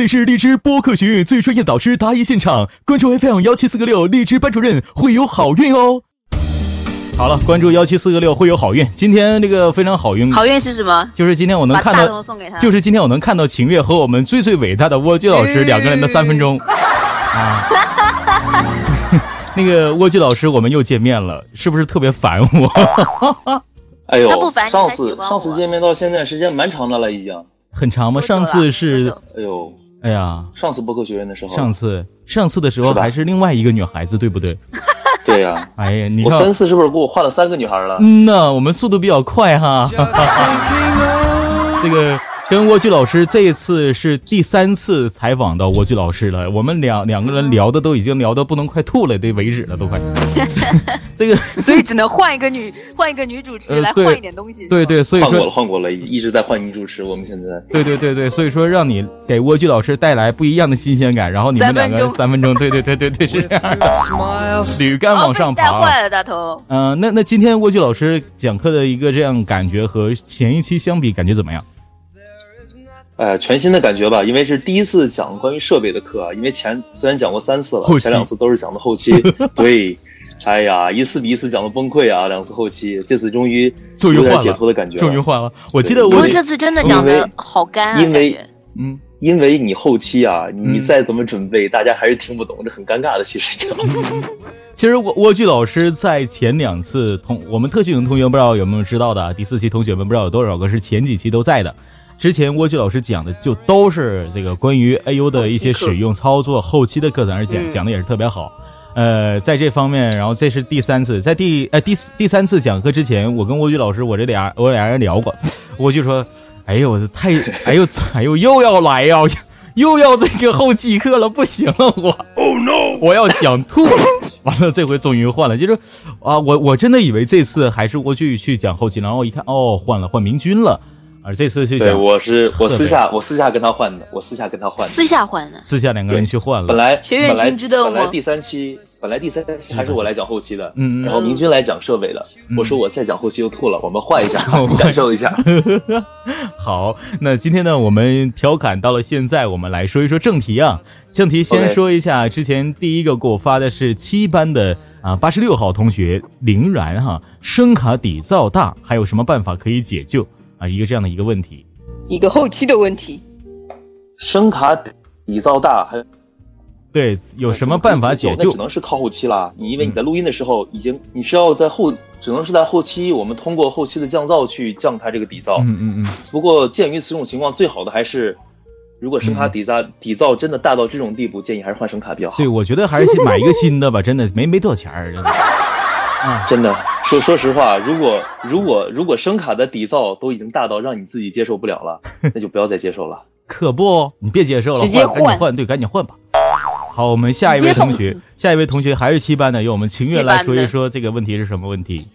这里是荔枝播客学院最专业导师答疑现场，关注 FM 幺七四个六荔枝班主任会有好运哦。好了，关注幺七四个六会有好运。今天这个非常好运，好运是什么？就是今天我能看到，就是今天我能看到秦月和我们最最伟大的蜗居老师两个人的三分钟 啊。那个蜗居老师，我们又见面了，是不是特别烦我？哎呦，上次上次见面到现在时间蛮长的了，已经。很长吗？上次是，哎呦，哎呀，上次播客学院的时候，上次上次的时候还是另外一个女孩子，对不对？对呀，哎呀，你我三次是不是给我换了三个女孩了？嗯呐，我们速度比较快哈。这个。跟蜗居老师这一次是第三次采访到蜗居老师了，我们两两个人聊的都已经聊的不能快吐了的为止了，都快。这个 所以只能换一个女换一个女主持来换一点东西。对对，所以说换过了换过了，一直在换女主持。我们现在对对对对，所以说让你给蜗居老师带来不一样的新鲜感，然后你们两个三分钟，对对对对对是这样的，驴杆往上爬。带坏了大头。嗯，那那今天蜗居老师讲课的一个这样感觉和前一期相比，感觉怎么样？哎，全新的感觉吧，因为是第一次讲关于设备的课啊。因为前虽然讲过三次了，前两次都是讲的后期。对，哎呀，一次比一次讲的崩溃啊，两次后期，这次终于有点解脱的感觉，终于换了。我记得我这次真的讲的好干啊，因为嗯，因为你后期啊，你再怎么准备，大家还是听不懂，这很尴尬的。其实，其实蜗蜗居老师在前两次同我们特训营同学不知道有没有知道的，第四期同学们不知道有多少个是前几期都在的。之前蜗居老师讲的就都是这个关于 AU 的一些使用操作，后期的课程而讲讲的也是特别好。呃，在这方面，然后这是第三次，在第呃第第三次讲课之前，我跟蜗居老师我这俩我俩人聊过，蜗居说：“哎呦，我这太 哎呦哎呦又要来呀，又要这个后期课了，不行了，我 Oh no，我要讲吐了。完了，这回终于换了，就是啊，我我真的以为这次还是蜗居去讲后期，然后一看哦，换了换明君了。而这次是对，我是我私下我私下跟他换的，我私下跟他换的，私下换的，私下两个人去换了。本来本来知道本来第三期本来第三期还是我来讲后期的，嗯，然后明君来讲设备的。我说我再讲后期又吐了，我们换一下，感受一下。好，那今天呢，我们调侃到了现在，我们来说一说正题啊。正题先说一下，之前第一个给我发的是七班的啊八十六号同学林然哈，声卡底噪大，还有什么办法可以解救？啊，一个这样的一个问题，一个后期的问题，声卡底噪大，还对，有什么办法解救？只能是靠后期啦。你因为你在录音的时候已经，你是要在后，只能是在后期，我们通过后期的降噪去降它这个底噪。嗯嗯嗯。不过鉴于此种情况，最好的还是，如果声卡底噪底噪真的大到这种地步，建议还是换声卡比较好。对，我觉得还是买一个新的吧，真的没没多少钱儿。真的说说实话，如果如果如果声卡的底噪都已经大到让你自己接受不了了，那就不要再接受了。可不，你别接受了，直接换，换，对，赶紧换吧。好，我们下一位同学，下一位同学还是七班的，由我们秦月来说一说这个问题是什么问题。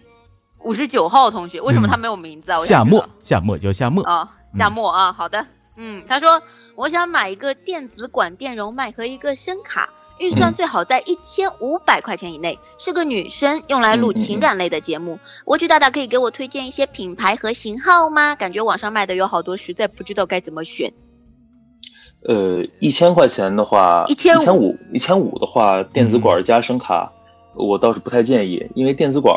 五十九号同学，为什么他没有名字啊？夏末，夏末叫夏末啊，夏末啊，好的，嗯，他说我想买一个电子管电容麦和一个声卡。预算最好在一千五百块钱以内，是个女生，用来录情感类的节目。蜗居大大可以给我推荐一些品牌和型号吗？感觉网上卖的有好多，实在不知道该怎么选。呃，一千块钱的话，一千五，一千五的话，电子管加声卡，我倒是不太建议，因为电子管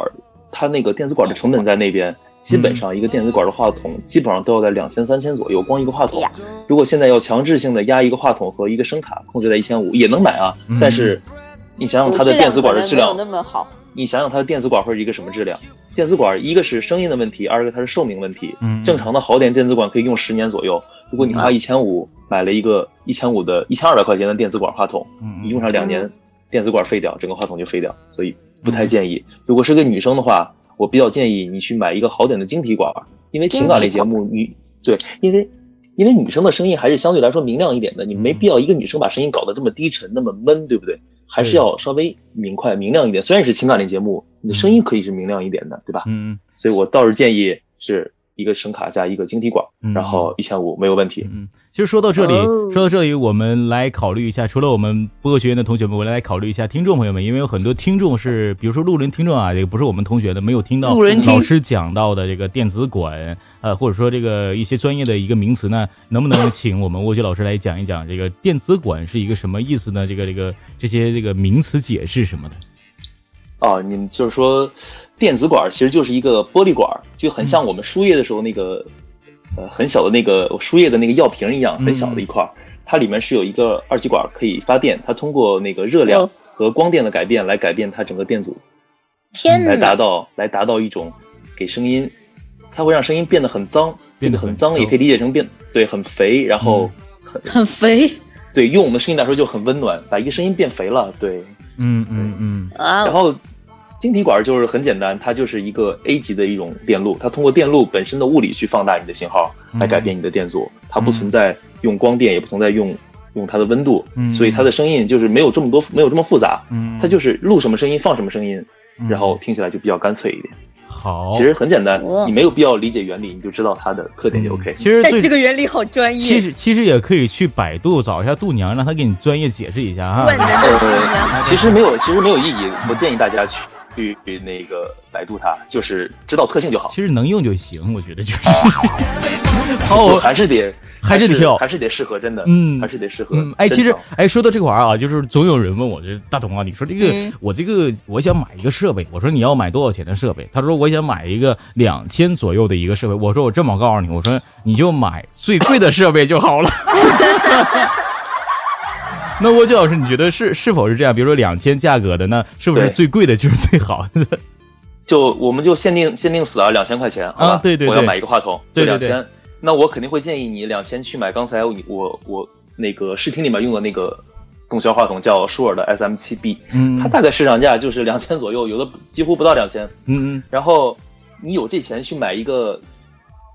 它那个电子管的成本在那边。基本上一个电子管的话筒基本上都要在两千三千左右，光一个话筒。如果现在要强制性的压一个话筒和一个声卡，控制在一千五也能买啊。但是你想想它的电子管的质量，那么好。你想想它的电子管会是一个什么质量？电子管一个是声音的问题，二个它是寿命问题。嗯。正常的好点电子管可以用十年左右。如果你花一千五买了一个一千五的一千二百块钱的电子管话筒，你用上两年，电子管废掉，整个话筒就废掉。所以不太建议。如果是个女生的话。我比较建议你去买一个好点的晶体管，因为情感类节目你对，因为因为女生的声音还是相对来说明亮一点的，你没必要一个女生把声音搞得这么低沉那么闷，对不对？还是要稍微明快明亮一点。虽然是情感类节目，你的声音可以是明亮一点的，对吧？嗯，所以我倒是建议是。一个声卡加一个晶体管，然后一千五没有问题。嗯，其实说到这里，说到这里，我们来考虑一下，除了我们播客学院的同学们，我来考虑一下听众朋友们，因为有很多听众是，比如说路人听众啊，这个不是我们同学的，没有听到老师讲到的这个电子管呃，或者说这个一些专业的一个名词呢，能不能请我们蜗居老师来讲一讲这个电子管是一个什么意思呢？这个这个这些这个名词解释什么的？哦，你们就是说，电子管其实就是一个玻璃管，就很像我们输液的时候那个，呃，很小的那个输液的那个药瓶一样，很小的一块，它里面是有一个二极管可以发电，它通过那个热量和光电的改变来改变它整个电阻，天，来达到来达到一种给声音，它会让声音变得很脏，变得很脏，也可以理解成变对很肥，然后很很肥，对，用我们的声音来说就很温暖，把一个声音变肥了，对。嗯嗯嗯，然后晶体管就是很简单，它就是一个 A 级的一种电路，它通过电路本身的物理去放大你的信号，来改变你的电阻，它不存在用光电，也不存在用用它的温度，所以它的声音就是没有这么多，没有这么复杂，它就是录什么声音放什么声音，然后听起来就比较干脆一点。好，其实很简单，你没有必要理解原理，你就知道它的特点就 OK。其实这个原理好专业。其实其实也可以去百度找一下度娘，让他给你专业解释一下哈。呃，其实没有，其实没有意义。我建议大家去去那个百度它，就是知道特性就好。其实能用就行，我觉得就是。好，还是得。还是得跳，还是得适合，真的，嗯，还是得适合。哎，其实，哎，说到这块儿啊，就是总有人问我，这大同啊，你说这个，我这个，我想买一个设备，我说你要买多少钱的设备？他说我想买一个两千左右的一个设备。我说我这么告诉你，我说你就买最贵的设备就好了。那蜗居老师，你觉得是是否是这样？比如说两千价格的，那是不是最贵的就是最好的？就我们就限定限定死啊，两千块钱啊，对对，我要买一个话筒，就两千。那我肯定会建议你两千去买刚才我我那个试听里面用的那个动销话筒，叫舒尔的 SM 七 B，嗯，它大概市场价就是两千左右，有的几乎不到两千，嗯嗯，然后你有这钱去买一个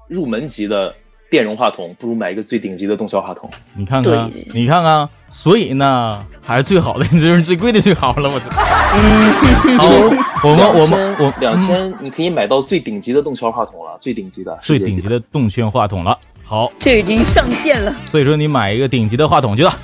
入门级的。电容话筒不如买一个最顶级的动效话筒。你看看，你看看，所以呢，还是最好的，就是最贵的最好了。我操！好，我们我们我两千，你可以买到最顶级的动圈话筒了，最顶级的，最顶级的动圈话筒了。好，这已经上线了。所以说，你买一个顶级的话筒去了，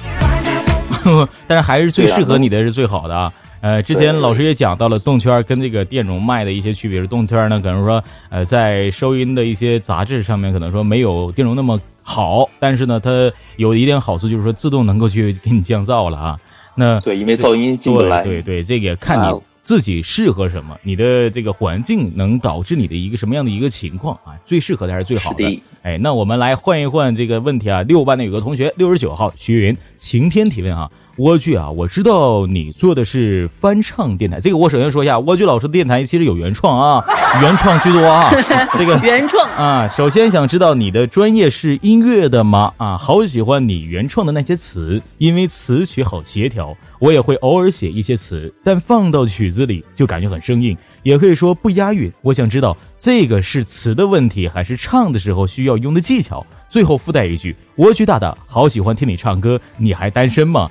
但是还是最适合你的是最好的啊。呃，之前老师也讲到了动圈跟这个电容麦的一些区别。是动圈呢，可能说，呃，在收音的一些杂志上面，可能说没有电容那么好，但是呢，它有一点好处，就是说自动能够去给你降噪了啊。那对，因为噪音进不来。对对，这个看你自己适合什么，你的这个环境能导致你的一个什么样的一个情况啊？最适合的还是最好的。哎，那我们来换一换这个问题啊。六班的有个同学，六十九号徐云，晴天提问啊。蜗居啊，我知道你做的是翻唱电台。这个我首先说一下，蜗居老师的电台其实有原创啊，原创居多啊。这个原创啊，首先想知道你的专业是音乐的吗？啊，好喜欢你原创的那些词，因为词曲好协调。我也会偶尔写一些词，但放到曲子里就感觉很生硬，也可以说不押韵。我想知道这个是词的问题，还是唱的时候需要用的技巧？最后附带一句，蜗居大大好喜欢听你唱歌，你还单身吗？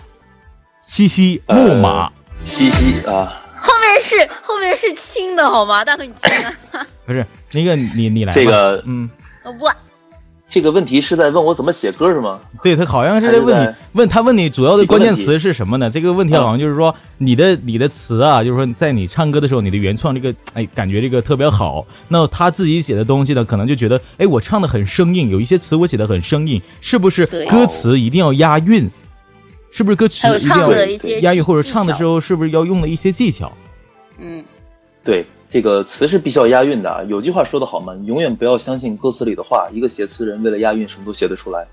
西西木马，西西啊，后面是后面是轻的好吗？大头你轻啊，不是那个你你来这个嗯，我这个问题是在问我怎么写歌是吗？对他好像是在问你问他问你主要的关键词是什么呢？这个问题好像就是说你的你的词啊，就是说在你唱歌的时候，你的原创这个哎感觉这个特别好。那他自己写的东西呢，可能就觉得哎我唱的很生硬，有一些词我写的很生硬，是不是歌词一定要押韵？是不是歌曲一定要押韵，或者唱的时候是不是要用了一些技巧？嗯，对，这个词是必须要押韵的。有句话说得好嘛，你永远不要相信歌词里的话。一个写词人为了押韵，什么都写得出来。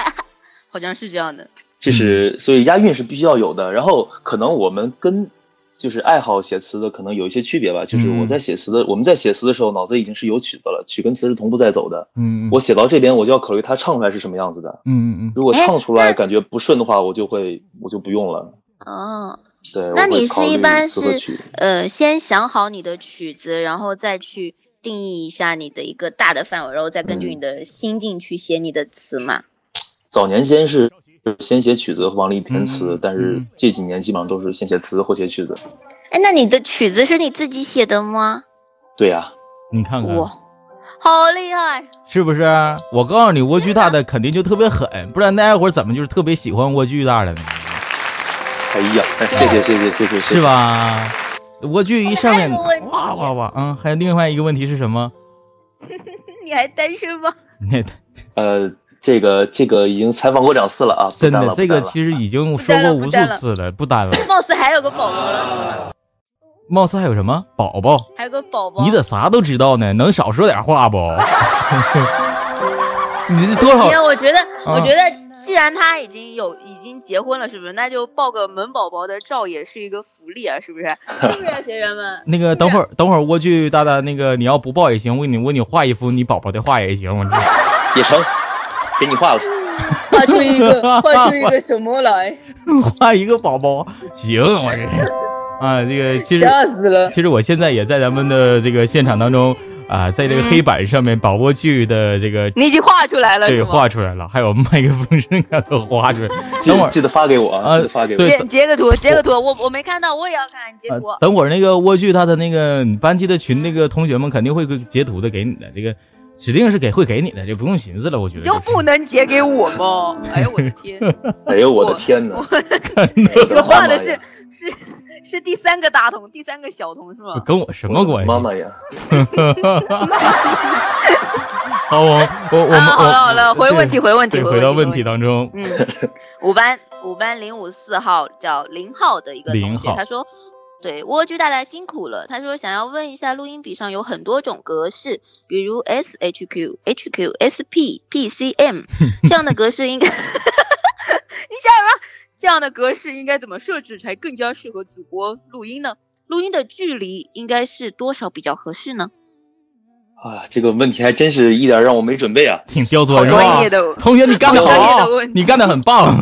好像是这样的。这是所以押韵是必须要有的。然后可能我们跟。就是爱好写词的可能有一些区别吧。就是我在写词的，我们在写词的时候，脑子已经是有曲子了，曲跟词是同步在走的。嗯，我写到这边，我就要考虑它唱出来是什么样子的。嗯嗯嗯。如果唱出来感觉不顺的话，我就会我就不用了。哦，对。那你是一般是呃先想好你的曲子，然后再去定义一下你的一个大的范围，然后再根据你的心境去写你的词嘛？早年间是。就是先写曲子，往里填词，但是这几年基本上都是先写词后写曲子。哎，那你的曲子是你自己写的吗？对呀，你看看，哇，好厉害，是不是？我告诉你，蜗居大的肯定就特别狠，不然那会儿怎么就是特别喜欢蜗居大的呢？哎呀，谢谢谢谢谢谢，是吧？蜗居一上面，哇哇哇，嗯，还有另外一个问题是什么？你还单身吗？呃，这个这个已经采访过两次了啊，真的，这个其实已经说过无数次了，不单了。貌似还有个宝宝了，貌似还有什么宝宝？还有个宝宝？你咋啥都知道呢？能少说点话不？你这多少？行我觉得，我觉得。既然他已经有已经结婚了，是不是？那就抱个萌宝宝的照也是一个福利啊，是不是？是不是学员们？那个等会儿等会儿蜗居大大，那个你要不抱也行，我给你我给你画一幅你宝宝的画也行，我 也成，给你画了。画出一个画出一个什么来？画一个宝宝，行，我这啊，这个其实吓死了。其实我现在也在咱们的这个现场当中。啊，在这个黑板上面，宝宝剧的这个你已经画出来了，对，画出来了，还有麦克风声都画出来。等会儿记得发给我啊，记得发给我。截截个图，截个图，我我没看到，我也要看截图。等会儿那个蜗居他的那个班级的群，那个同学们肯定会截图的给你的，这个指定是给会给你的，就不用寻思了。我觉得就不能截给我吗？哎呦我的天！哎呦我的天哪！这画 的是。是是第三个大童，第三个小童是吗？跟我什么关系？妈妈呀！好，我我我们好了好了，回问题回问题回到问题当中。嗯，五班五班零五四号叫林浩的一个同学，他说：“对蜗居大大辛苦了。”他说：“想要问一下，录音笔上有很多种格式，比如 S H Q H Q S P P C M 这样的格式应该，你想什么？”这样的格式应该怎么设置才更加适合主播录音呢？录音的距离应该是多少比较合适呢？啊，这个问题还真是一点让我没准备啊，挺刁钻是吧？同学，你干得好，你干得很棒，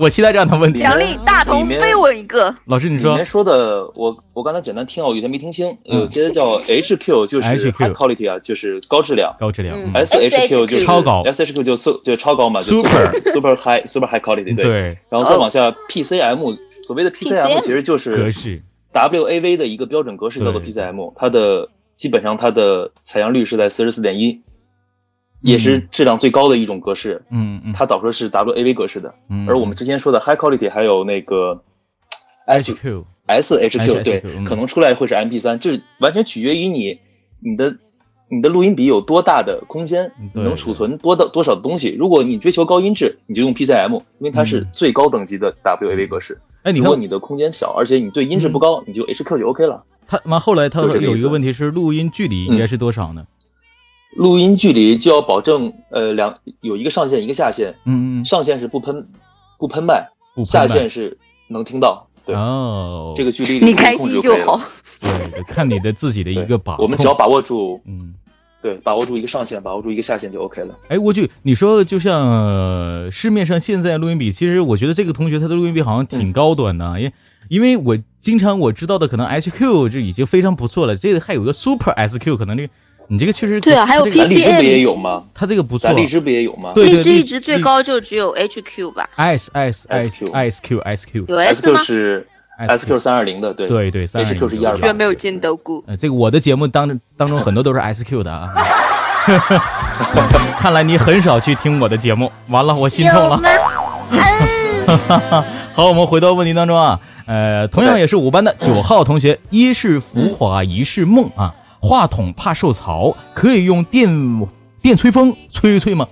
我期待这样的问题。奖励大同飞吻一个。老师，你说里面说的，我我刚才简单听啊，我有些没听清。有些叫 HQ 就是 high quality 啊，就是高质量，高质量。SHQ 就是超高，SHQ 就就超高嘛，super super high super high quality 对。然后再往下 PCM，所谓的 PCM 其实就是格式 WAV 的一个标准格式，叫做 PCM，它的。基本上它的采样率是在四十四点一，也是质量最高的一种格式。嗯嗯，它导出的是 WAV 格式的。嗯，而我们之前说的 High Quality 还有那个 SQ SHQ，对，可能出来会是 MP 三，这完全取决于你你的你的录音笔有多大的空间，能储存多的多少的东西。如果你追求高音质，你就用 PCM，因为它是最高等级的 WAV 格式。哎，如果你的空间小，而且你对音质不高，你就 HQ 就 OK 了。他完后来他有一个问题是录音距离应该是多少呢？录音距离就要保证呃两有一个上限一个下限，嗯嗯，上限是不喷不喷麦，下限是能听到。对哦，这个距离你开心就好。对，看你的自己的一个把握，我们只要把握住，嗯，对，把握住一个上限，把握住一个下限就 OK 了。哎，蜗居，你说就像市面上现在录音笔，其实我觉得这个同学他的录音笔好像挺高端的，因为。因为我经常我知道的可能 HQ 就已经非常不错了，这个还有个 Super SQ，可能这个你这个确实对啊，还有 PCM 荔枝不也有吗？他这个不错，荔枝不也有吗？对荔枝一直最高就只有 HQ 吧？S S S S Q S Q 有 S 吗？是 SQ 三二零的，对对对，S Q 是一二八，居然没有见到过。这个我的节目当当中很多都是 SQ 的啊，看来你很少去听我的节目。完了，我心痛了。好，我们回到问题当中啊。呃，同样也是五班的九号同学，一是浮华，一是梦啊。话筒怕受潮，可以用电电吹风吹一吹吗？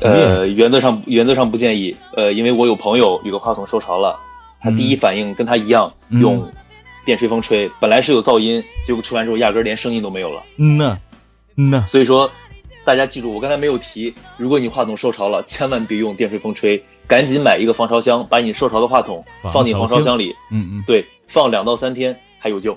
呃，原则上原则上不建议。呃，因为我有朋友有个话筒受潮了，他第一反应跟他一样，用电吹风吹，本来是有噪音，结果吹完之后压根连声音都没有了。嗯呐，嗯呐。所以说，大家记住，我刚才没有提，如果你话筒受潮了，千万别用电吹风吹。赶紧买一个防潮箱，把你受潮的话筒放进防潮箱里。嗯嗯，对，放两到三天还有救。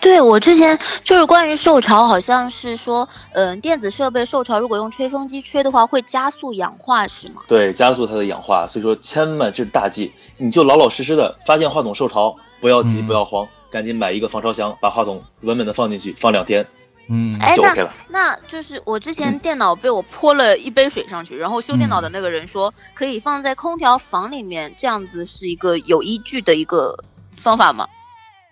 对我之前就是关于受潮，好像是说，嗯，电子设备受潮，如果用吹风机吹的话，会加速氧化，是吗？对，加速它的氧化。所以说，千万这是大忌，你就老老实实的，发现话筒受潮，不要急，不要慌，赶紧买一个防潮箱，把话筒稳稳的放进去，放两天。嗯，哎，那那就是我之前电脑被我泼了一杯水上去，然后修电脑的那个人说可以放在空调房里面，这样子是一个有依据的一个方法吗？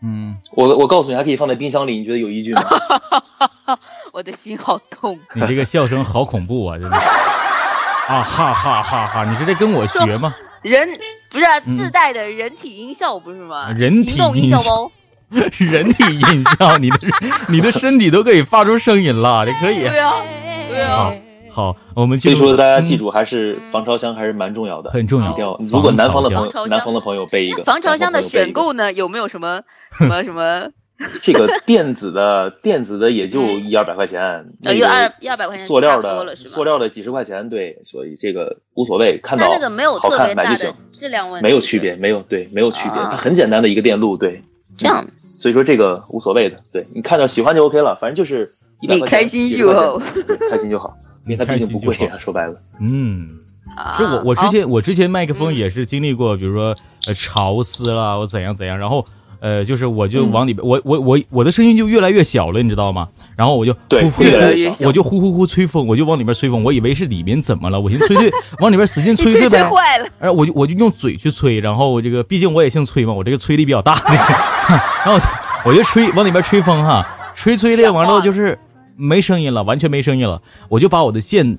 嗯，我我告诉你，还可以放在冰箱里，你觉得有依据吗？我的心好痛，你这个笑声好恐怖啊！真的啊哈哈哈哈！你是在跟我学吗？人不是自带的人体音效不是吗？人体音效包。人体音效，你的你的身体都可以发出声音了，你可以。对啊，对啊。好，我们所以说大家记住，还是防潮箱还是蛮重要的，很重要。如果南方的朋友，南方的朋友备一个防潮箱的选购呢，有没有什么什么 什么？这个电子的电子的也就一二百块钱，有二一二百块钱，塑料的塑料的几十块钱，对，所以这个无所谓，看到那个没有好看买就行，质量问题没有区别，没有对没有区别，它很简单的一个电路，对，这样，所以说这个无所谓的，对你看到喜欢就 OK 了，反正就是一百块钱，开心就好，开心就好，因为它毕竟不贵啊，说白了，嗯，是我我之前我之前麦克风也是经历过，比如说呃潮湿了，我怎样怎样，然后。呃，就是我就往里边，我我我我的声音就越来越小了，你知道吗？然后我就呼呼，我就呼呼呼吹风，我就往里边吹风，我以为是里面怎么了，我寻思吹吹，往里边使劲吹吹呗。坏了。哎，我就我就用嘴去吹，然后我这个毕竟我也姓崔嘛，我这个吹力比较大，然后我就吹往里边吹风哈，吹吹的完了就是没声音了，完全没声音了，我就把我的线，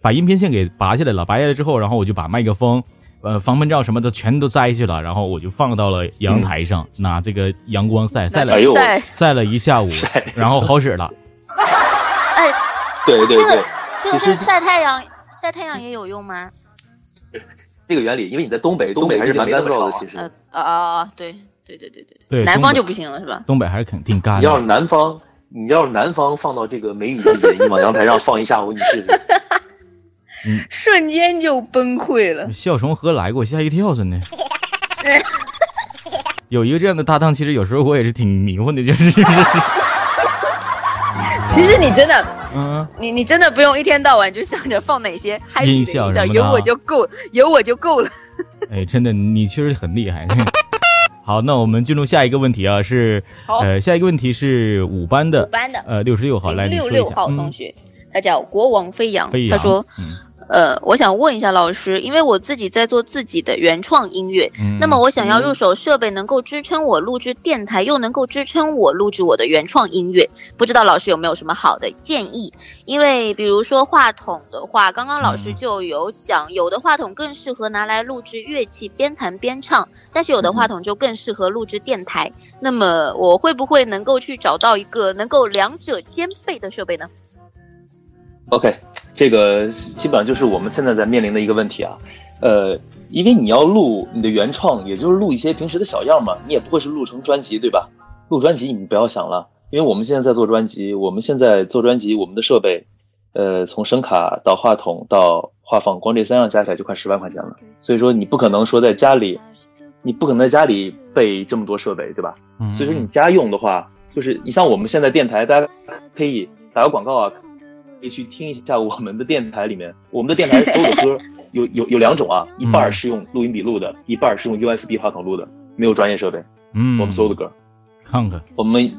把音频线给拔下来了，拔下来之后，然后我就把麦克风。呃，防喷罩什么的全都摘去了，然后我就放到了阳台上，拿这个阳光晒晒了 晒了一下午，然后好使了。哎，对对对，这个晒太阳晒太阳也有用吗？这个原理，因为你在东北，东北还是蛮干燥的，其实。啊啊啊！对对对对对对，南方就不行了是吧？东北还是肯定干。你要是南方，你要是南方放到这个梅雨季节，你往阳台上放一下午，你试试。瞬间就崩溃了，笑从何来？给我吓一跳，真的。有一个这样的搭档，其实有时候我也是挺迷糊的，就是。其实你真的，嗯，你你真的不用一天到晚就想着放哪些嗨音效，有我就够，有我就够了。哎，真的，你确实很厉害。好，那我们进入下一个问题啊，是呃，下一个问题是五班的，五班的，呃，六十六号来，六六号同学，他叫国王飞扬，他说。呃，我想问一下老师，因为我自己在做自己的原创音乐，那么我想要入手设备能够支撑我录制电台，又能够支撑我录制我的原创音乐，不知道老师有没有什么好的建议？因为比如说话筒的话，刚刚老师就有讲，有的话筒更适合拿来录制乐器，边弹边唱，但是有的话筒就更适合录制电台。那么我会不会能够去找到一个能够两者兼备的设备呢？OK，这个基本上就是我们现在在面临的一个问题啊，呃，因为你要录你的原创，也就是录一些平时的小样嘛，你也不会是录成专辑，对吧？录专辑你不要想了，因为我们现在在做专辑，我们现在做专辑，我们的设备，呃，从声卡到话筒到话放，光这三样加起来就快十万块钱了，所以说你不可能说在家里，你不可能在家里备这么多设备，对吧？所以说你家用的话，就是你像我们现在电台，大家可以打个广告啊。可以去听一下我们的电台里面，我们的电台所有的歌 有有有两种啊，一半是用录音笔录的，一半是用 USB 话筒录的，没有专业设备。嗯，我们所有的歌，看看我们，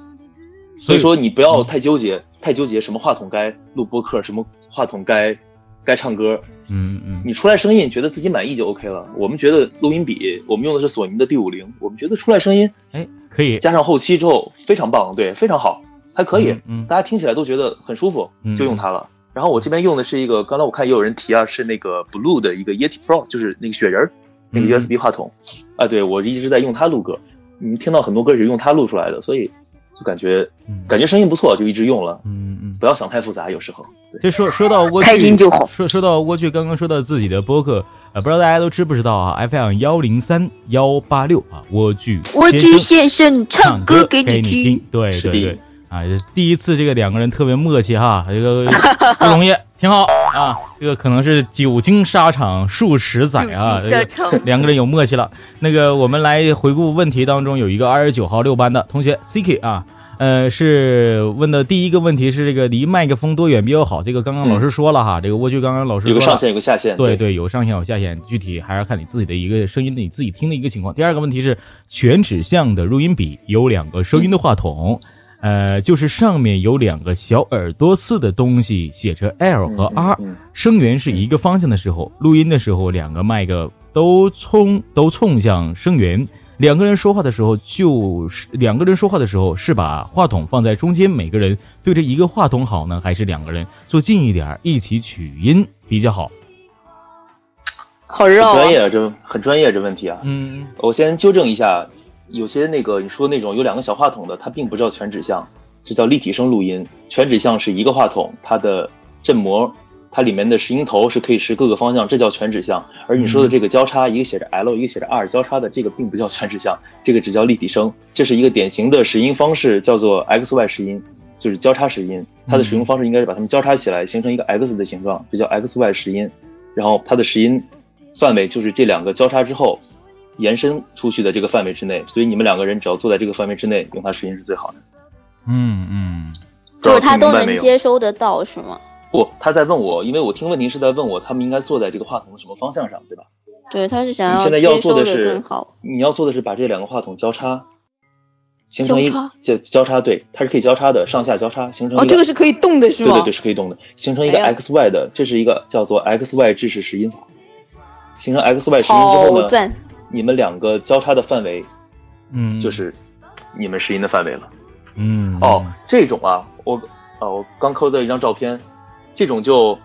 所以说你不要太纠结，太纠结什么话筒该录播客，什么话筒该该唱歌。嗯嗯，你出来声音觉得自己满意就 OK 了。我们觉得录音笔，我们用的是索尼的 D 五零，我们觉得出来声音，哎，可以加上后期之后非常棒，对，非常好。还可以，嗯，大家听起来都觉得很舒服，就用它了。然后我这边用的是一个，刚才我看也有人提啊，是那个 Blue 的一个 Yeti Pro，就是那个雪人那个 USB 话筒啊。对我一直在用它录歌，你们听到很多歌是用它录出来的，所以就感觉感觉声音不错，就一直用了。嗯嗯，不要想太复杂，有时候。就说说到蜗居，说说到蜗居，刚刚说到自己的播客，呃，不知道大家都知不知道啊？FM 幺零三幺八六啊，蜗居蜗居先生唱歌给你听，对对对。啊，第一次这个两个人特别默契哈，这个 不容易，挺好啊。这个可能是久经沙场数十载啊，两个人有默契了。那个我们来回顾问题当中有一个二十九号六班的同学 C K 啊，呃，是问的第一个问题是这个离麦克风多远比较好？这个刚刚老师说了哈，这个蜗居刚刚老师有个上限有个下限，对对，有上限有下限，具体还是看你自己的一个声音的你自己听的一个情况。第二个问题是全指向的录音笔有两个收音的话筒。呃，就是上面有两个小耳朵似的东西，写着 L 和 R，声源是一个方向的时候，录音的时候两个麦克都冲都冲向声源。两个人说话的时候，就是两个人说话的时候是把话筒放在中间，每个人对着一个话筒好呢，还是两个人坐近一点一起取音比较好？好绕，专业这很专业这问题啊。嗯，我先纠正一下。有些那个你说那种有两个小话筒的，它并不叫全指向，这叫立体声录音。全指向是一个话筒，它的振膜，它里面的拾音头是可以拾各个方向，这叫全指向。而你说的这个交叉，一个写着 L，一个写着 R 交叉的，这个并不叫全指向，这个只叫立体声。这是一个典型的拾音方式，叫做 XY 拾音，就是交叉拾音。它的使用方式应该是把它们交叉起来，形成一个 X 的形状，这叫 XY 拾音。然后它的拾音范围就是这两个交叉之后。延伸出去的这个范围之内，所以你们两个人只要坐在这个范围之内，用它拾音是最好的。嗯嗯，就是他都能接收得到，是吗？不，他在问我，因为我听问题是在问我，他们应该坐在这个话筒的什么方向上，对吧？对，他是想要现在要做的是，你要做的是把这两个话筒交叉，形成一交交叉，对，它是可以交叉的，上下交叉形成。哦，这个是可以动的，是吗？对对对，是可以动的，形成一个 X Y 的，这是一个叫做 X Y 制式拾音法。形成 X Y 拾音之后呢？你们两个交叉的范围，嗯，就是你们拾音的范围了，嗯，哦，这种啊，我啊，我刚抠的一张照片，这种就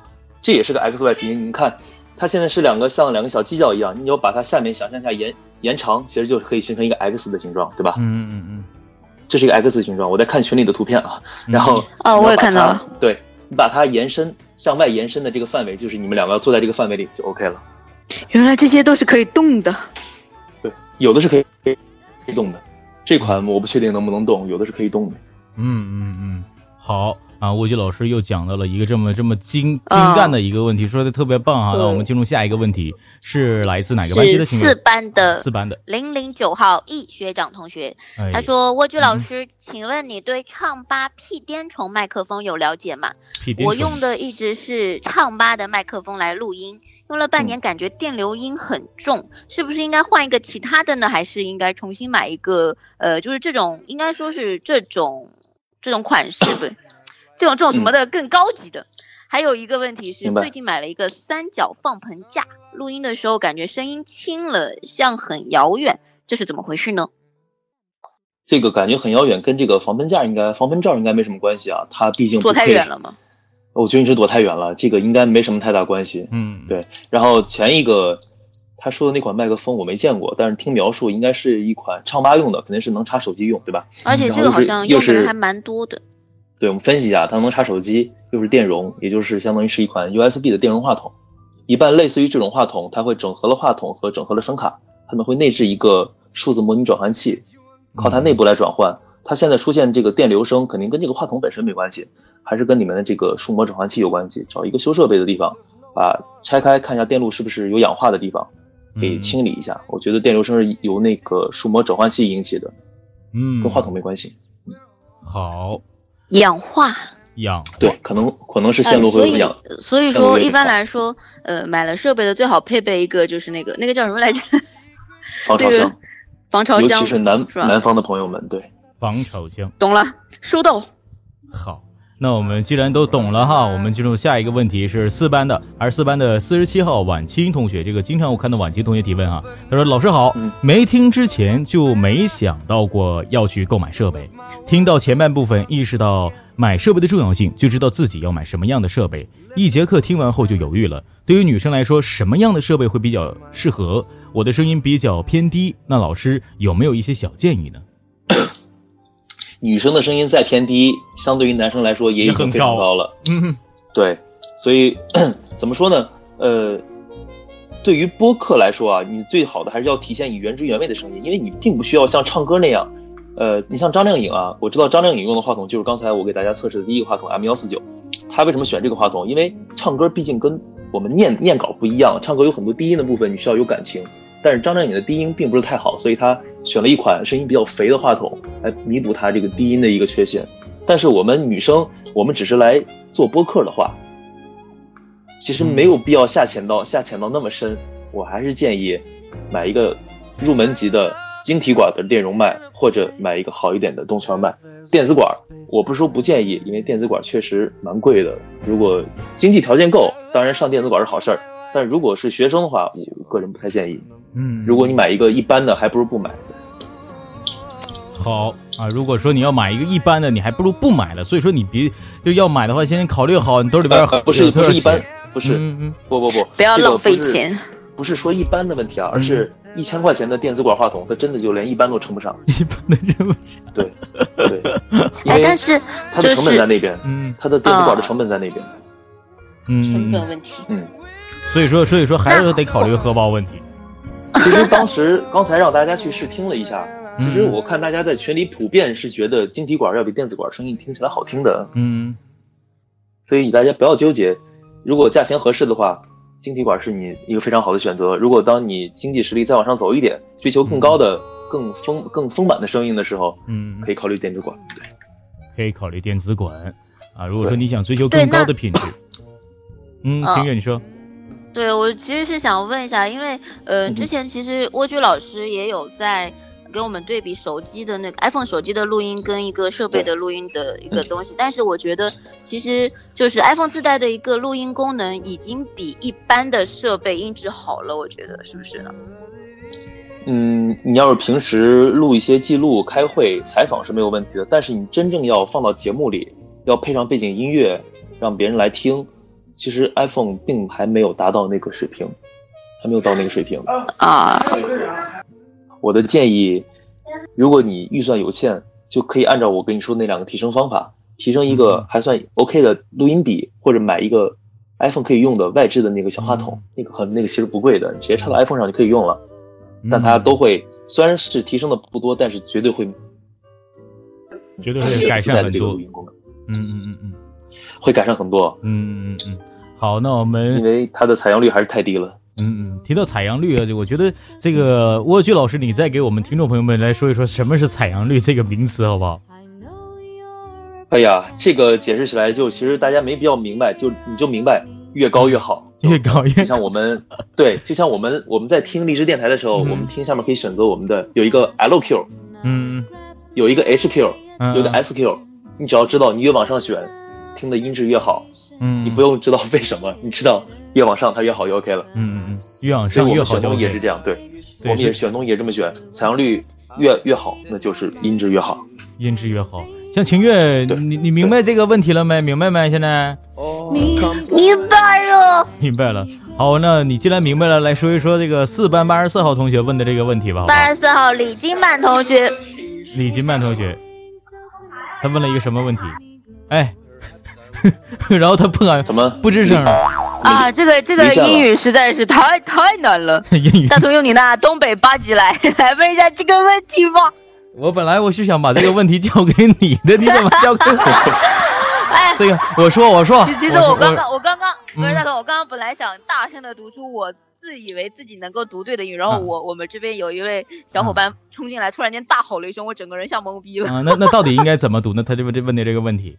这也是个 X Y 拾音，你看它现在是两个像两个小犄角一样，你要把它下面想象一下延延长，其实就可以形成一个 X 的形状，对吧？嗯嗯嗯，这是一个 X 形状，我在看群里的图片啊，然后哦，我也看到了，对你把它延伸向外延伸的这个范围，就是你们两个要坐在这个范围里就 OK 了。原来这些都是可以动的。有的是可以可以动的，这款我不确定能不能动，有的是可以动的。嗯嗯嗯，好啊，蜗居老师又讲到了一个这么这么精精干的一个问题，说的特别棒啊。那我们进入下一个问题，是来自哪个班级的？四班的，四班的零零九号易学长同学，他说：蜗居老师，请问你对唱吧屁颠虫麦克风有了解吗？我用的一直是唱吧的麦克风来录音。用了半年，感觉电流音很重，是不是应该换一个其他的呢？还是应该重新买一个？呃，就是这种，应该说是这种这种款式，对，这种这种什么的更高级的。还有一个问题是，最近买了一个三角放盆架，录音的时候感觉声音轻了，像很遥远，这是怎么回事呢？这个感觉很遥远，跟这个防喷架应该防喷罩应该没什么关系啊，它毕竟坐太远了吗？我觉得你是躲太远了，这个应该没什么太大关系。嗯，对。然后前一个他说的那款麦克风我没见过，但是听描述应该是一款唱吧用的，肯定是能插手机用，对吧？而且这个好像用的人还蛮多的。对，我们分析一下，它能插手机，又是电容，也就是相当于是一款 USB 的电容话筒。一般类似于这种话筒，它会整合了话筒和整合了声卡，他们会内置一个数字模拟转换器，靠它内部来转换。它现在出现这个电流声，肯定跟这个话筒本身没关系。还是跟里面的这个数模转换器有关系，找一个修设备的地方，把拆开看一下电路是不是有氧化的地方，给清理一下。我觉得电流声是由那个数模转换器引起的，嗯，跟话筒没关系。好，氧化，氧对，可能可能是线路会有氧。所以说一般来说，呃，买了设备的最好配备一个就是那个那个叫什么来着？防潮箱，防潮箱，尤其是南南方的朋友们，对，防潮箱，懂了，收到。好。那我们既然都懂了哈，我们进入下一个问题是四班的，而四班的四十七号晚清同学，这个经常我看到晚清同学提问啊，他说老师好，没听之前就没想到过要去购买设备，听到前半部分意识到买设备的重要性，就知道自己要买什么样的设备。一节课听完后就犹豫了，对于女生来说，什么样的设备会比较适合？我的声音比较偏低，那老师有没有一些小建议呢？女生的声音再偏低，相对于男生来说也已经非常高了。嗯，对，所以 怎么说呢？呃，对于播客来说啊，你最好的还是要体现你原汁原味的声音，因为你并不需要像唱歌那样。呃，你像张靓颖啊，我知道张靓颖用的话筒就是刚才我给大家测试的第一个话筒 M 幺四九。她为什么选这个话筒？因为唱歌毕竟跟我们念念稿不一样，唱歌有很多低音的部分，你需要有感情。但是张靓颖的低音并不是太好，所以她选了一款声音比较肥的话筒来弥补她这个低音的一个缺陷。但是我们女生，我们只是来做播客的话，其实没有必要下潜到下潜到那么深。我还是建议买一个入门级的晶体管的电容麦，或者买一个好一点的动圈麦。电子管，我不是说不建议，因为电子管确实蛮贵的。如果经济条件够，当然上电子管是好事儿。但如果是学生的话，我个人不太建议。嗯，如果你买一个一般的，还不如不买。好啊，如果说你要买一个一般的，你还不如不买了。所以说你别就要买的话，先考虑好你兜里边不是不是一般，不是，嗯嗯，不不不，不要浪费钱。不是说一般的问题啊，而是一千块钱的电子管话筒，它真的就连一般都称不上，一般都称不上。对对，哎，但是它的成本在那边，嗯，它的电子管的成本在那边，嗯，成本问题，嗯，所以说，所以说还是得考虑荷包问题。其实当时 刚才让大家去试听了一下，其实我看大家在群里普遍是觉得晶体管要比电子管声音听起来好听的，嗯，所以大家不要纠结，如果价钱合适的话。晶体管是你一个非常好的选择。如果当你经济实力再往上走一点，追求更高的、更丰、更丰满的声音的时候，嗯，可以考虑电子管。对，可以考虑电子管啊。如果说你想追求更高的品质，嗯，清月你说，对我其实是想问一下，因为呃，之前其实蜗居老师也有在。给我们对比手机的那个 iPhone 手机的录音跟一个设备的录音的一个东西，但是我觉得其实就是 iPhone 自带的一个录音功能已经比一般的设备音质好了，我觉得是不是呢？嗯，你要是平时录一些记录、开会、采访是没有问题的，但是你真正要放到节目里，要配上背景音乐，让别人来听，其实 iPhone 并还没有达到那个水平，还没有到那个水平啊。我的建议，如果你预算有限，就可以按照我跟你说那两个提升方法，提升一个还算 OK 的录音笔，或者买一个 iPhone 可以用的外置的那个小话筒，那个很那个其实不贵的，你直接插到 iPhone 上就可以用了。但它都会虽然是提升的不多，但是绝对会，绝对会改善很多录音功能。嗯嗯嗯嗯，会改善很多。嗯嗯嗯，好，那我们因为它的采样率还是太低了。嗯嗯，提到采样率啊，就我觉得这个蜗居老师，你再给我们听众朋友们来说一说什么是采样率这个名词，好不好？哎呀，这个解释起来就其实大家没必要明白，就你就明白越高越好，越高越。就像我们对，就像我们我们在听荔枝电台的时候，我们听下面可以选择我们的有一个 LQ，嗯，有一个 HQ，有一个 SQ，你只要知道你越往上选，听的音质越好。嗯，你不用知道为什么，你知道越往上它越好就 OK 了。嗯嗯嗯，越往上越好。选东西也是这样，对，我们也选东西也这么选，采样率越越好，那就是音质越好，音质越好。像晴月，你你明白这个问题了没？明白没？现在？明白了，明白了。好，那你既然明白了，来说一说这个四班八十四号同学问的这个问题吧。八十四号李金曼同学，李金曼同学，他问了一个什么问题？哎。然后他不敢怎么不吱声啊？这个这个英语实在是太太难了。英语，大同用你那东北八级来 来问一下这个问题吧。我本来我是想把这个问题交给你的，你怎么交给我？哎，这个我说我说，其实我刚刚我刚刚不是大同，我刚刚本来想大声的读出我自以为自己能够读对的英语，然后我我们这边有一位小伙伴冲进来，突然间大吼了一声，我整个人像懵逼了。啊，那那到底应该怎么读呢？他这问这问的这个问题。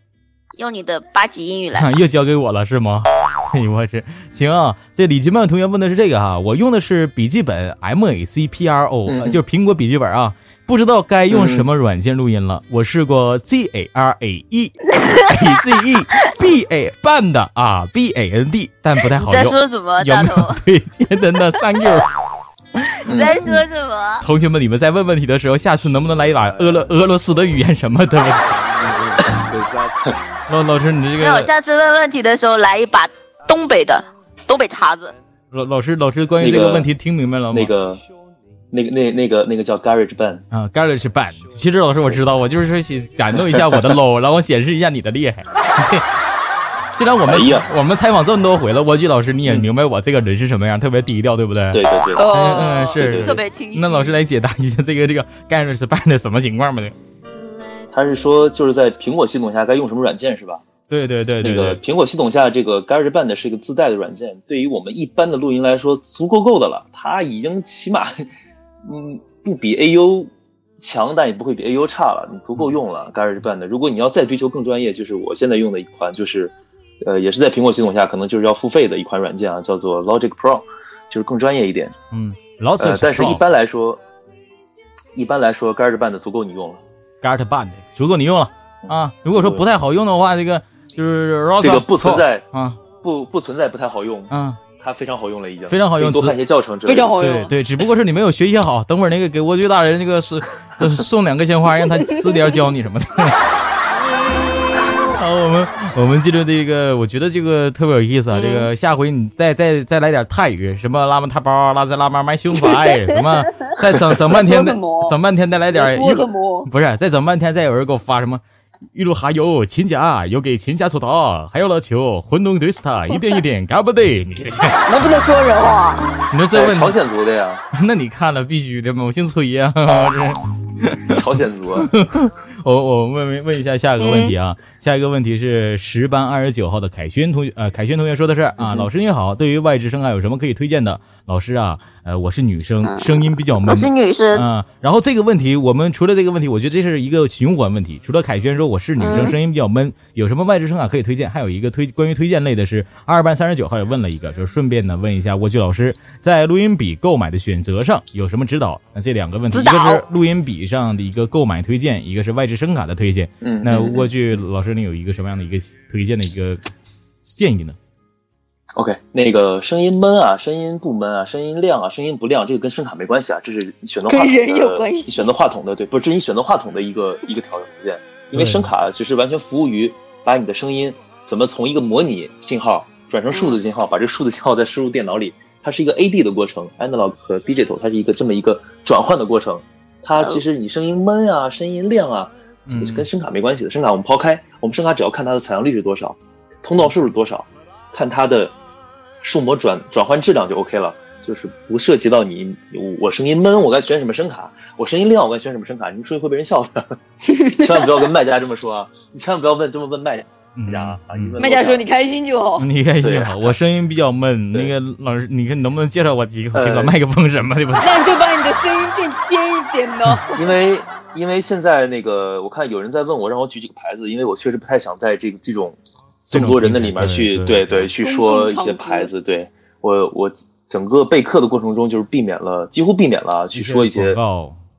用你的八级英语来，又交给我了是吗？哎呦我去，行啊！这李金曼同学问的是这个哈，我用的是笔记本 Mac Pro，就是苹果笔记本啊，不知道该用什么软件录音了。我试过 Z A R A E A Z E B A Band 啊，B A N D，但不太好用。你在说什么？有没有推荐的呢？Thank you。你在说什么？同学们，你们在问问题的时候，下次能不能来一把俄罗俄罗斯的语言什么的？老老师，你这个，那我下次问问题的时候来一把东北的东北碴子。老老师，老师，关于这个问题听明白了吗？那个，那个，那那个那个叫 Garage Band 啊，Garage Band。其实老师我知道，我就是说感动一下我的 low，然后显示一下你的厉害。既然我们我们采访这么多回了，蜗居老师你也明白我这个人是什么样，特别低调，对不对？对对对，嗯嗯是特别清晰。那老师来解答一下这个这个 Garage Band 的什么情况吧？他是说，就是在苹果系统下该用什么软件是吧？对对对，那个苹果系统下这个 GarageBand 是一个自带的软件，对于我们一般的录音来说足够够的了。它已经起码，嗯，不比 AU 强，但也不会比 AU 差了，你足够用了 GarageBand。如果你要再追求更专业，就是我现在用的一款，就是呃，也是在苹果系统下可能就是要付费的一款软件啊，叫做 Logic Pro，就是更专业一点。嗯，Logic，但是一般来说，一般来说 GarageBand 足够你用了。GarageBand 足够你用了啊！如果说不太好用的话，这个就是这个不存在啊，不不存在不太好用啊，它非常好用了已经，非常好用，多看一些教程，非常好用。对对，只不过是你没有学习好，等会儿那个给蜗居大人那个是送两个鲜花，让他私底下教你什么的。好，我们我们记住这个，我觉得这个特别有意思啊。这个下回你再再再来点泰语，什么拉嘛他包，拉在拉嘛买胸怀，什么 再整整半天，整半天再来点，不是再整半天再有人给我发什么。玉露哈油、秦家，有给秦家出道，还有老球混弄对死他，一点一点干不得。你这 能不能说人话？你说这问朝鲜族的呀？那你看了必须的嘛，我姓崔呀。朝鲜族。我我问问问一下下一个问题啊，下一个问题是十班二十九号的凯轩同学，呃，凯轩同学说的是啊，老师你好，对于外置声啊有什么可以推荐的？老师啊，呃，我是女生，声音比较闷。我是女生啊。然后这个问题，我们除了这个问题，我觉得这是一个循环问题。除了凯旋说我是女生，声音比较闷，有什么外置声卡可以推荐？还有一个推关于推荐类的是二班三十九号也问了一个，就是顺便呢问一下蜗居老师，在录音笔购买的选择上有什么指导？那这两个问题，一个是录音笔上的一个购买推荐，一个是外置声卡的推荐。嗯，那蜗居老师，你有一个什么样的一个推荐的一个建议呢？OK，那个声音闷啊，声音不闷啊，声音亮啊，声音不亮，这个跟声卡没关系啊，这是你选择话筒的，你选择话筒的，对，不是，这是你选择话筒的一个一个条件。因为声卡只是完全服务于把你的声音怎么从一个模拟信号转成数字信号，把这个数字信号再输入电脑里，它是一个 AD 的过程，Analog 和 Digital，它是一个这么一个转换的过程。它其实你声音闷啊，声音亮啊，这个是跟声卡没关系的。声卡我们抛开，我们声卡只要看它的采样率是多少，通道数是多少，看它的。数模转转换质量就 OK 了，就是不涉及到你我声音闷，我该选什么声卡；我声音亮，我该选什么声卡。你说会被人笑的，千万不要跟卖家这么说啊！你千万不要问这么问卖家啊！卖家说你开心就好，你开心就好。我声音比较闷，那个老师，你看能不能介绍我几个几个麦克风什么的吧？那你就把你的声音变尖一点呢。因为因为现在那个我看有人在问我，让我举几个牌子，因为我确实不太想在这个这种。这么多人的里面去，对对，去说一些牌子，对我我整个备课的过程中，就是避免了，几乎避免了去说一些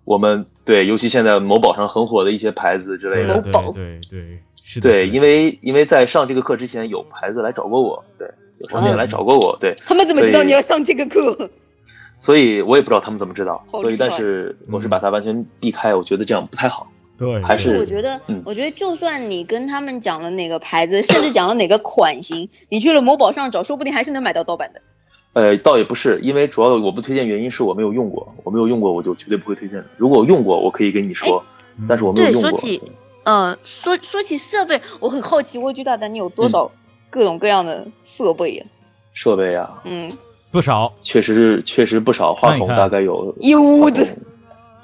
我们对，尤其现在某宝上很火的一些牌子之类的，某宝，对对是的，对，因为因为在上这个课之前，有牌子来找过我，对，有商店来找过我，对，他们怎么知道你要上这个课？所以我也不知道他们怎么知道，所以但是我是把它完全避开，我觉得这样不太好。对，还是我觉得，我觉得就算你跟他们讲了哪个牌子，甚至讲了哪个款型，你去了某宝上找，说不定还是能买到盗版的。呃，倒也不是，因为主要我不推荐原因是我没有用过，我没有用过，我就绝对不会推荐的。如果我用过，我可以跟你说，但是我没有用过。对说起，呃，说说起设备，我很好奇，蜗居大胆，你有多少各种各样的设备呀？设备啊，嗯，不少，确实是确实不少，话筒大概有有的。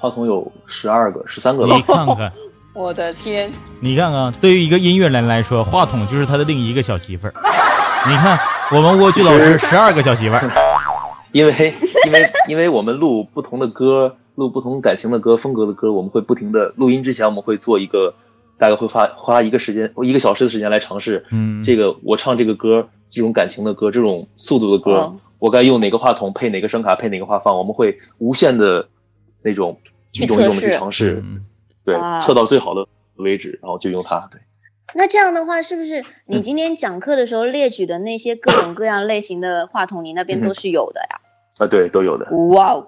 话筒有十二个、十三个。你看看，我的天！你看看，对于一个音乐人来说，话筒就是他的另一个小媳妇儿。你看，我们蜗居老师十二个小媳妇儿。因为，因为，因为我们录不同的歌，录不同感情的歌、风格的歌，我们会不停的录音之前，我们会做一个，大概会花花一个时间，一个小时的时间来尝试。嗯，这个我唱这个歌，这种感情的歌，这种速度的歌，我该用哪个话筒配哪个声卡配哪个话放，我们会无限的那种。一种一种的去尝试，对，测到最好的为止，然后就用它。对。那这样的话，是不是你今天讲课的时候列举的那些各种各样类型的话筒，你那边都是有的呀？啊，对，都有的。哇哦！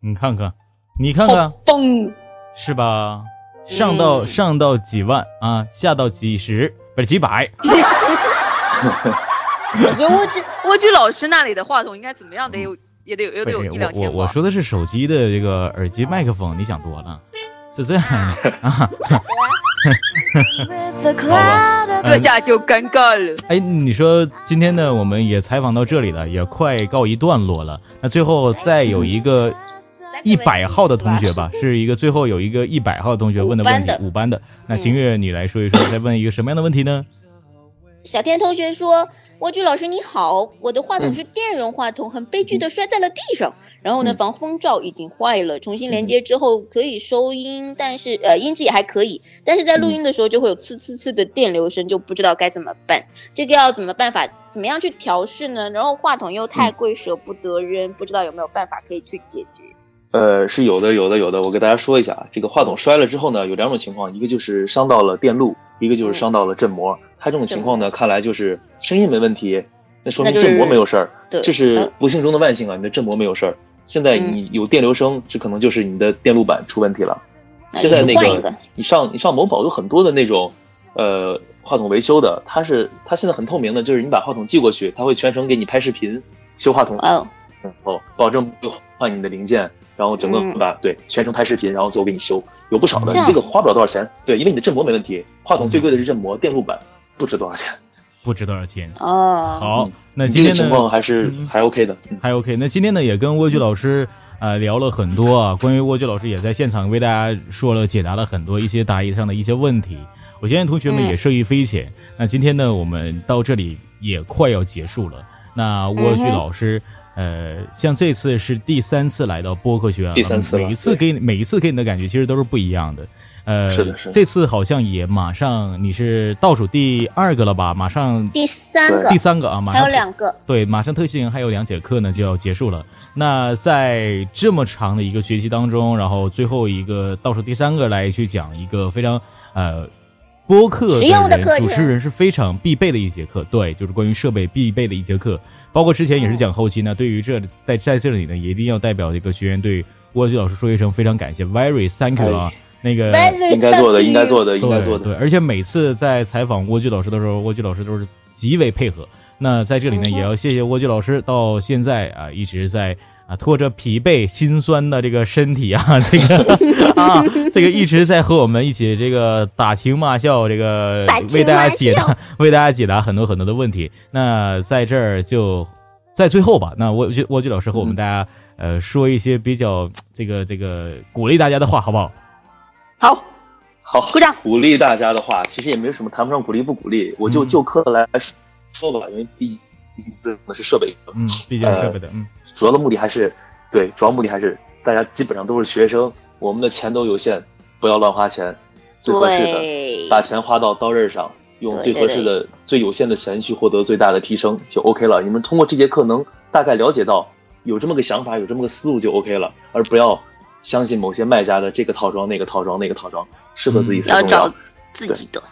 你看看，你看看，嘣，是吧？上到上到几万啊，下到几十，不是几百。我觉得蜗居蜗居老师那里的话筒应该怎么样得有。也得有，也得有一两千。我我说的是手机的这个耳机麦克风，你想多了，是这样的啊。这下就尴尬了。哎，你说今天呢，我们也采访到这里了，也快告一段落了。那最后再有一个一百号的同学吧，是一个最后有一个一百号的同学问的问题，五班的。那秦月，你来说一说，再问一个什么样的问题呢？小天同学说。蜗居老师你好，我的话筒是电容话筒，很悲剧的摔在了地上。然后呢，防风罩已经坏了，重新连接之后可以收音，但是呃音质也还可以，但是在录音的时候就会有呲呲呲的电流声，就不知道该怎么办。这个要怎么办法？怎么样去调试呢？然后话筒又太贵，舍不得扔，不知道有没有办法可以去解决？呃，是有的，有的，有的。我给大家说一下啊，这个话筒摔了之后呢，有两种情况，一个就是伤到了电路，一个就是伤到了振膜。他这种情况呢，看来就是声音没问题，那说明振膜没有事儿。这是不幸中的万幸啊！你的振膜没有事儿。现在你有电流声，这可能就是你的电路板出问题了。现在那个你上你上某宝有很多的那种呃话筒维修的，它是它现在很透明的，就是你把话筒寄过去，他会全程给你拍视频修话筒，哦，然后保证不换你的零件，然后整个把对全程拍视频，然后最后给你修，有不少的，你这个花不了多少钱，对，因为你的振膜没问题，话筒最贵的是振膜，电路板不值多少钱。不值多少钱哦。好，那今天情况还是还 OK 的，还 OK。那今天呢，也跟蜗居老师呃聊了很多啊，关于蜗居老师也在现场为大家说了解答了很多一些答疑上的一些问题。我相信同学们也受益匪浅。那今天呢，我们到这里也快要结束了。那蜗居老师，呃，像这次是第三次来到播客学院，第三次，每一次给你每一次给你的感觉其实都是不一样的。呃，是的，是的。这次好像也马上你是倒数第二个了吧？马上第三个，第三个啊，马上还有两个。对，马上特训营还有两节课呢，就要结束了。那在这么长的一个学习当中，然后最后一个倒数第三个来去讲一个非常呃播客实用的课主持人是非常必备的一节课。对，就是关于设备必备的一节课。包括之前也是讲后期呢。对于这在在这里呢，也一定要代表这个学员对蜗居老师说一声非常感谢，very thank you 啊。那个应该做的，应该做的，应该做的。对，而且每次在采访蜗居老师的时候，蜗居老师都是极为配合。那在这里呢，也要谢谢蜗居老师，到现在啊一直在啊拖着疲惫、心酸的这个身体啊，这个 啊这个一直在和我们一起这个打情骂俏，这个为大家解答 为大家解答很多很多的问题。那在这儿就在最后吧，那蜗居蜗居老师和我们大家呃说一些比较这个这个鼓励大家的话，好不好？好，好，鼓掌。鼓励大家的话，其实也没有什么谈不上鼓励不鼓励，我就就课来说吧，因为毕竟用的是设备，嗯，毕竟设备的，嗯，主要的目的还是，对，主要目的还是大家基本上都是学生，我们的钱都有限，不要乱花钱，最合适的，把钱花到刀刃上，用最合适的、最有限的钱去获得最大的提升就 OK 了。你们通过这节课能大概了解到有这么个想法，有这么个思路就 OK 了，而不要。相信某些卖家的这个套装、那个套装、那个套装适合自己才重要。要找自己的。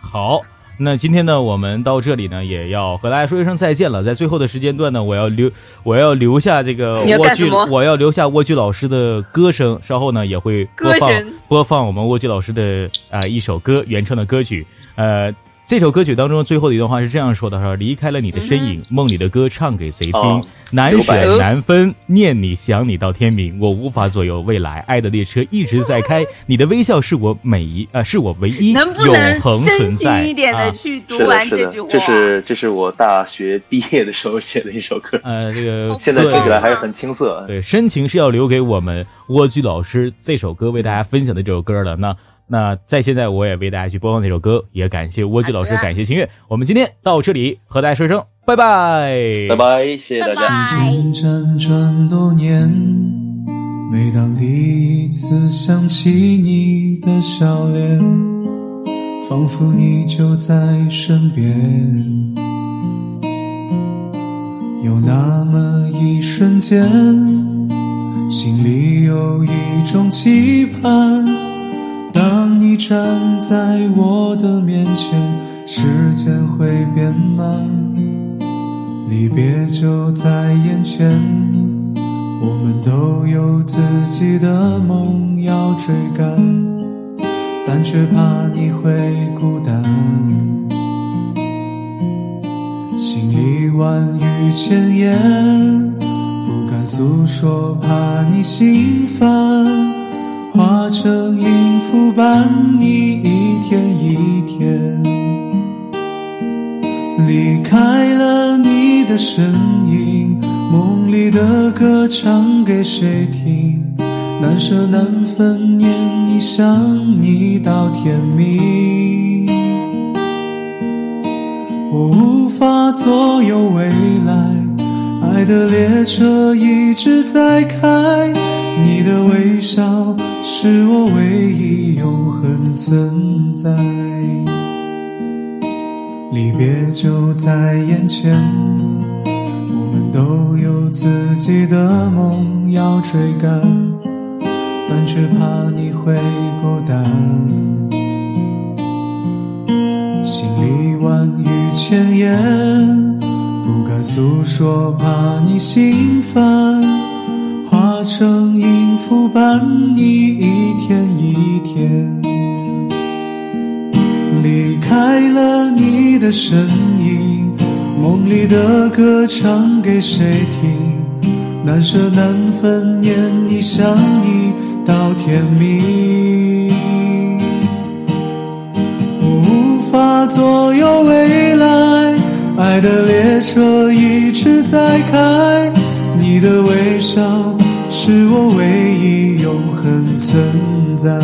好，那今天呢，我们到这里呢，也要和大家说一声再见了。在最后的时间段呢，我要留，我要留下这个 蜗居，我要留下蜗居老师的歌声。稍后呢，也会播放播放我们蜗居老师的啊一首歌原创的歌曲，呃。这首歌曲当中最后的一段话是这样说的：“说离开了你的身影，梦里的歌唱给谁听？难舍难分，念你想你到天明。我无法左右未来，爱的列车一直在开。你的微笑是我每一呃，是我唯一永恒存在。一点的去读完这句话，这是这是我大学毕业的时候写的一首歌。呃，这个现在听起来还是很青涩。对，深情是要留给我们蜗居老师这首歌为大家分享的这首歌的。那。那在现在，我也为大家去播放这首歌，也感谢蜗居老师，感谢秦月。我们今天到这里和大家说一声拜拜，拜拜，谢谢大家。辗转多年，每当第一次想起你的笑脸，仿佛你就在身边，有那么一瞬间，心里有一种期盼。你站在我的面前，时间会变慢，离别就在眼前。我们都有自己的梦要追赶，但却怕你会孤单。心里万语千言，不敢诉说，怕你心烦。化成音符伴你一天一天，离开了你的身影，梦里的歌唱给谁听？难舍难分，念你想你到天明。我无法左右未来，爱的列车一直在开。你的微笑是我唯一永恒存在，离别就在眼前，我们都有自己的梦要追赶，但却怕你会孤单，心里万语千言不敢诉说，怕你心烦。化成音符伴你一天一天，离开。了你的身影，梦里的歌唱给谁听？难舍难分，念你想你到天明。我无法左右未来，爱的列车一直在开，你的微笑是我唯一永恒存在。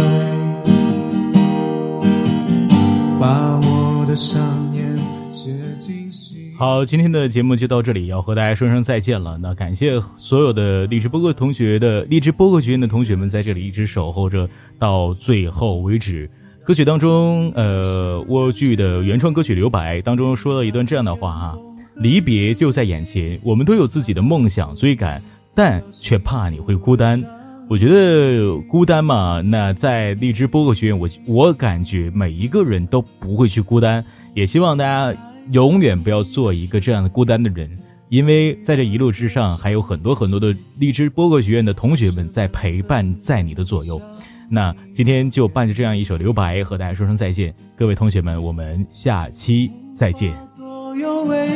把我的想念写进心。好，今天的节目就到这里，要和大家说声再见了。那感谢所有的励志播客同学的励志播客学院的同学们在这里一直守候着到最后为止。歌曲当中，呃，蜗剧的原创歌曲《留白》当中说了一段这样的话啊：离别就在眼前，我们都有自己的梦想追赶，但却怕你会孤单。我觉得孤单嘛，那在荔枝播客学院，我我感觉每一个人都不会去孤单，也希望大家永远不要做一个这样的孤单的人，因为在这一路之上，还有很多很多的荔枝播客学院的同学们在陪伴在你的左右。那今天就伴着这样一首留白，和大家说声再见，各位同学们，我们下期再见。左右为，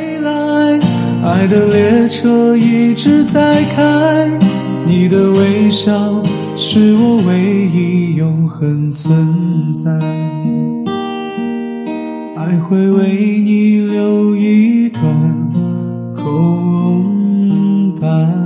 爱的列车一直在开。你的微笑是我唯一永恒存在，爱会为你留一段空白。